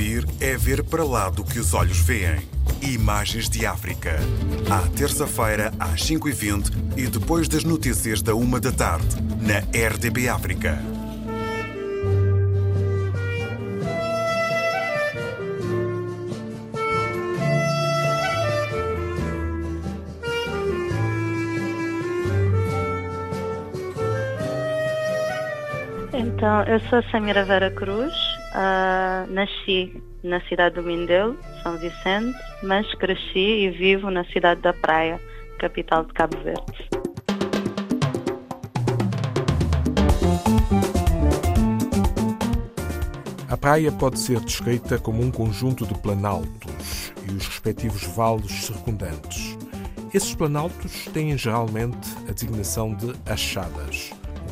ouvir é ver para lá do que os olhos veem. Imagens de África. À terça-feira, às 5h20 e depois das notícias da 1 da tarde, na RDB África. Então, eu sou Samira Vera Cruz, uh, nasci na cidade do Mindelo, São Vicente, mas cresci e vivo na cidade da Praia, capital de Cabo Verde. A praia pode ser descrita como um conjunto de planaltos e os respectivos vales circundantes. Esses planaltos têm geralmente a designação de achadas.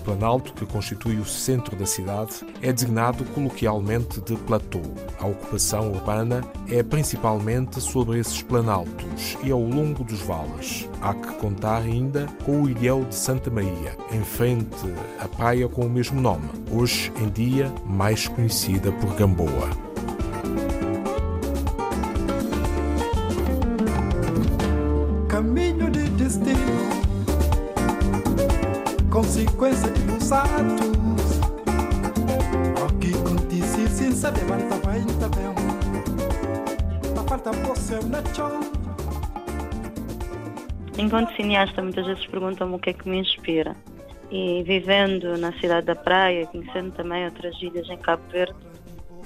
Planalto, que constitui o centro da cidade, é designado coloquialmente de platô. A ocupação urbana é principalmente sobre esses planaltos e ao longo dos vales. Há que contar ainda com o ilhéu de Santa Maria, em frente à praia com o mesmo nome, hoje em dia mais conhecida por Gamboa. Bem, falta Enquanto cineasta, muitas vezes perguntam-me o que é que me inspira. E vivendo na cidade da praia, conhecendo também outras ilhas em Cabo Verde,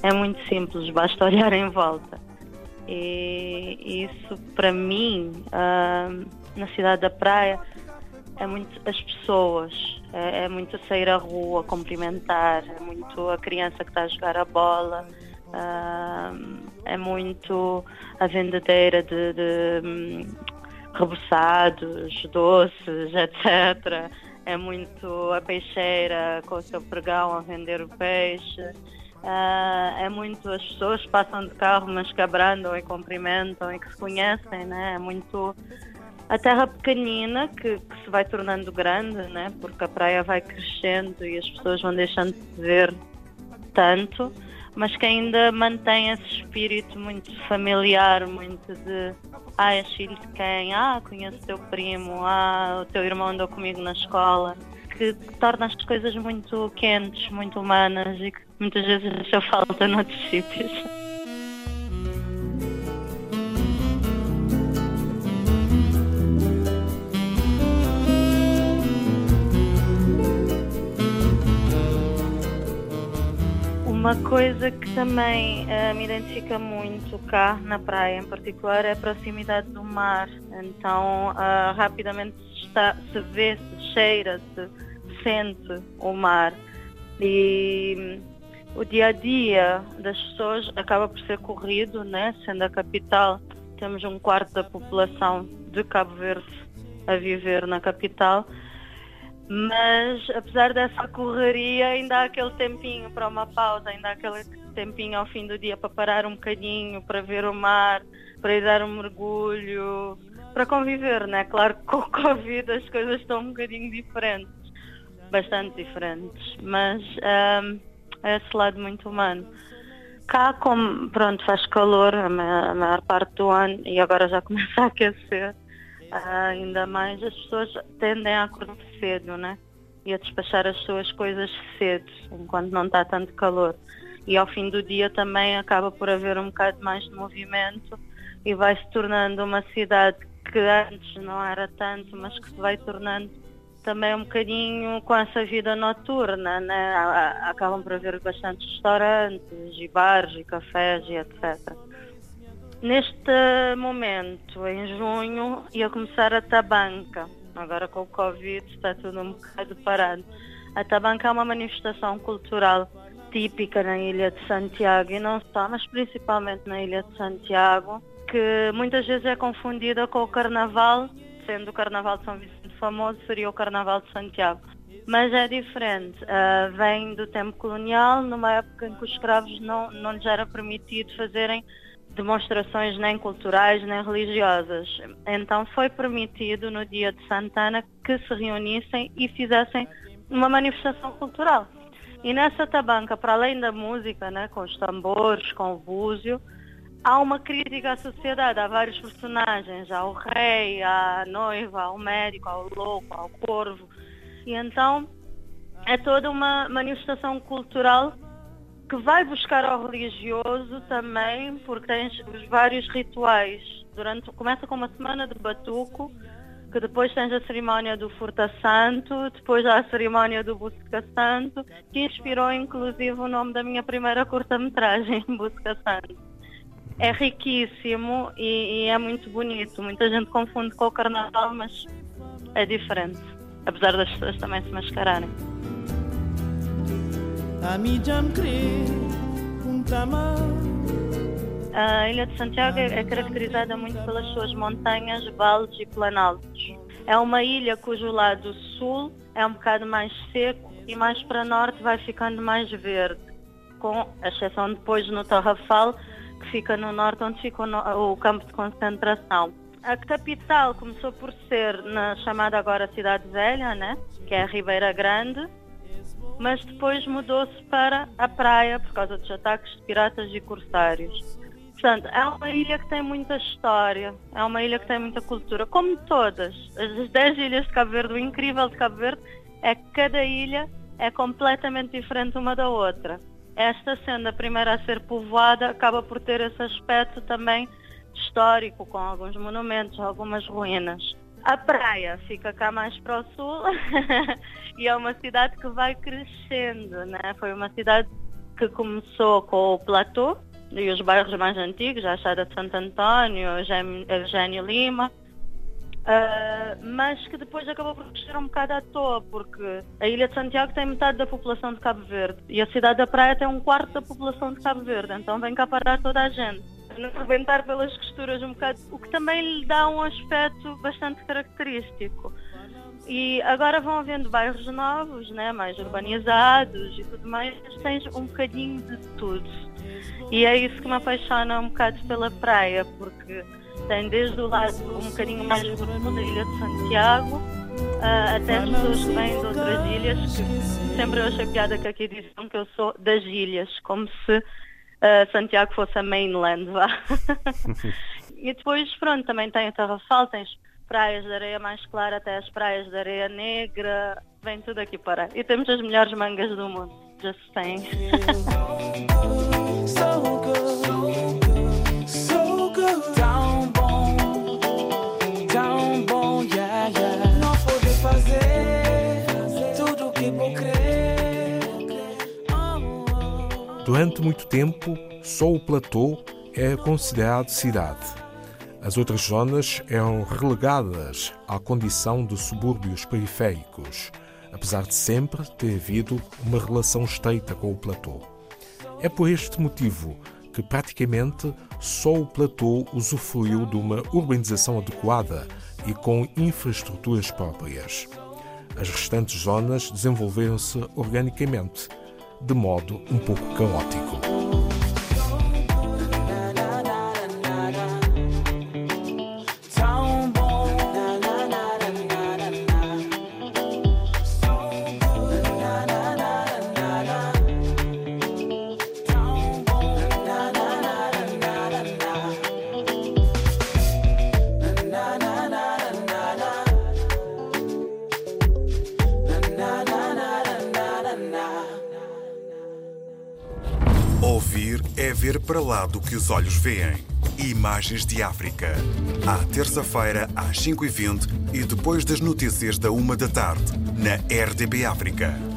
é muito simples, basta olhar em volta. E isso, para mim, uh, na cidade da praia, é muito as pessoas, é, é, muito sair à rua, cumprimentar, é muito a criança que está a jogar a bola, é muito a vendedeira de, de um, reboçados, doces, etc. É muito a peixeira com o seu pregão a vender o peixe. Uh, é muito as pessoas passam de carro mas que abrandam e cumprimentam e que se conhecem, né? É muito a terra pequenina que, que, se vai tornando grande, né? porque a praia vai crescendo e as pessoas vão deixando de ver tanto, mas que ainda mantém esse espírito muito familiar, muito de ah, és filho de quem? Ah, conheço teu primo, ah, o teu irmão andou comigo na escola, que, torna as coisas muito quentes, muito humanas e que muitas vezes deixa falta noutros sítios. Uma coisa que também uh, me identifica muito cá na praia, em particular, é a proximidade do mar. Então, uh, rapidamente está, se vê, se cheira, se sente o mar. E um, o dia a dia das pessoas acaba por ser corrido, né? sendo a capital. Temos um quarto da população de Cabo Verde a viver na capital mas apesar dessa correria, ainda há aquele tempinho para uma pausa, ainda há aquele tempinho ao fim do dia para parar um bocadinho, para ver o mar, para ir dar um mergulho, para conviver, né? Claro que com o Covid as coisas estão um bocadinho diferentes, bastante diferentes, mas um, é esse lado muito humano. Cá, como pronto, faz calor a maior, a maior parte do ano e agora já começa a aquecer, ainda mais as pessoas tendem a acordar cedo, né? E a despachar as suas coisas cedo, enquanto não está tanto calor. E ao fim do dia também acaba por haver um bocado mais de movimento e vai se tornando uma cidade que antes não era tanto, mas que se vai tornando também um bocadinho com essa vida noturna, né? Acabam por haver bastantes restaurantes e bares e cafés e etc. Neste momento, em junho, ia começar a Tabanca. Agora com o Covid está tudo um bocado parado. A Tabanca é uma manifestação cultural típica na Ilha de Santiago e não só, mas principalmente na Ilha de Santiago, que muitas vezes é confundida com o Carnaval, sendo o Carnaval de São Vicente famoso, seria o Carnaval de Santiago. Mas é diferente, uh, vem do tempo colonial, numa época em que os escravos não, não lhes era permitido fazerem demonstrações nem culturais nem religiosas. Então foi permitido no dia de Santana que se reunissem e fizessem uma manifestação cultural. E nessa tabanca, para além da música, né, com os tambores, com o búzio, há uma crítica à sociedade, há vários personagens, há o rei, há a noiva, há o médico, há o louco, há o corvo. E então é toda uma manifestação cultural que vai buscar ao religioso também, porque tens os vários rituais. Durante, começa com uma semana de batuco, que depois tens a cerimónia do Furta Santo, depois há a cerimónia do Busca Santo, que inspirou inclusive o nome da minha primeira curta-metragem, Busca Santo. É riquíssimo e, e, é muito bonito. Muita gente confunde com o carnaval, mas é diferente, apesar das pessoas também se mascararem. A Ilha de Santiago é caracterizada muito pelas suas montanhas, vales e planaltos. É uma ilha cujo lado sul é um bocado mais seco e mais para norte vai ficando mais verde, com exceção depois no Tarrafal, que fica no norte, onde fica o, o campo de concentração. A capital começou por ser na chamada agora Cidade Velha, né? que é a Ribeira Grande, mas depois mudou-se para a praia por causa dos ataques de piratas e corsários. Portanto, é uma ilha que tem muita história, é uma ilha que tem muita cultura, como todas. As 10 ilhas de Cabo Verde, o incrível de Cabo Verde é que cada ilha é completamente diferente uma da outra. Esta sendo a primeira a ser povoada, acaba por ter esse aspecto também histórico, com alguns monumentos, algumas ruínas. A praia fica cá mais para o sul e é uma cidade que vai crescendo, né? Foi uma cidade que começou com o platô, e os bairros mais antigos, a Chada de Santo António, Eugênio Lima, uh, mas que depois acabou por crescer um bocado à toa, porque a Ilha de Santiago tem metade da população de Cabo Verde e a cidade da Praia tem um quarto da população de Cabo Verde, então vem cá parar toda a gente. Rebentar pelas costuras um bocado, o que também lhe dá um aspecto bastante característico. E agora vão havendo bairros novos, né, mais urbanizados e tudo mais, tens um bocadinho de tudo. E é isso que me apaixona um bocado pela praia, porque tem desde o lado um bocadinho mais profundo da Ilha de Santiago, uh, até as pessoas que vêm de outras ilhas, que sempre eu achei piada que aqui dizem que eu sou das ilhas, como se uh, Santiago fosse a mainland, vá. e depois, pronto, também tem o Tarrafal, tens praias de areia mais clara até as praias de areia negra, vem tudo aqui para. E temos as melhores mangas do mundo, just saying. Durante muito tempo, só o platô é considerado cidade. As outras zonas eram relegadas à condição de subúrbios periféricos, apesar de sempre ter havido uma relação estreita com o platô. É por este motivo que praticamente só o platô usufruiu de uma urbanização adequada e com infraestruturas próprias. As restantes zonas desenvolveram-se organicamente, de modo um pouco caótico. É ver para lá do que os olhos veem. Imagens de África. À terça-feira, às 5h20 e depois das notícias da 1 da tarde, na RDB África.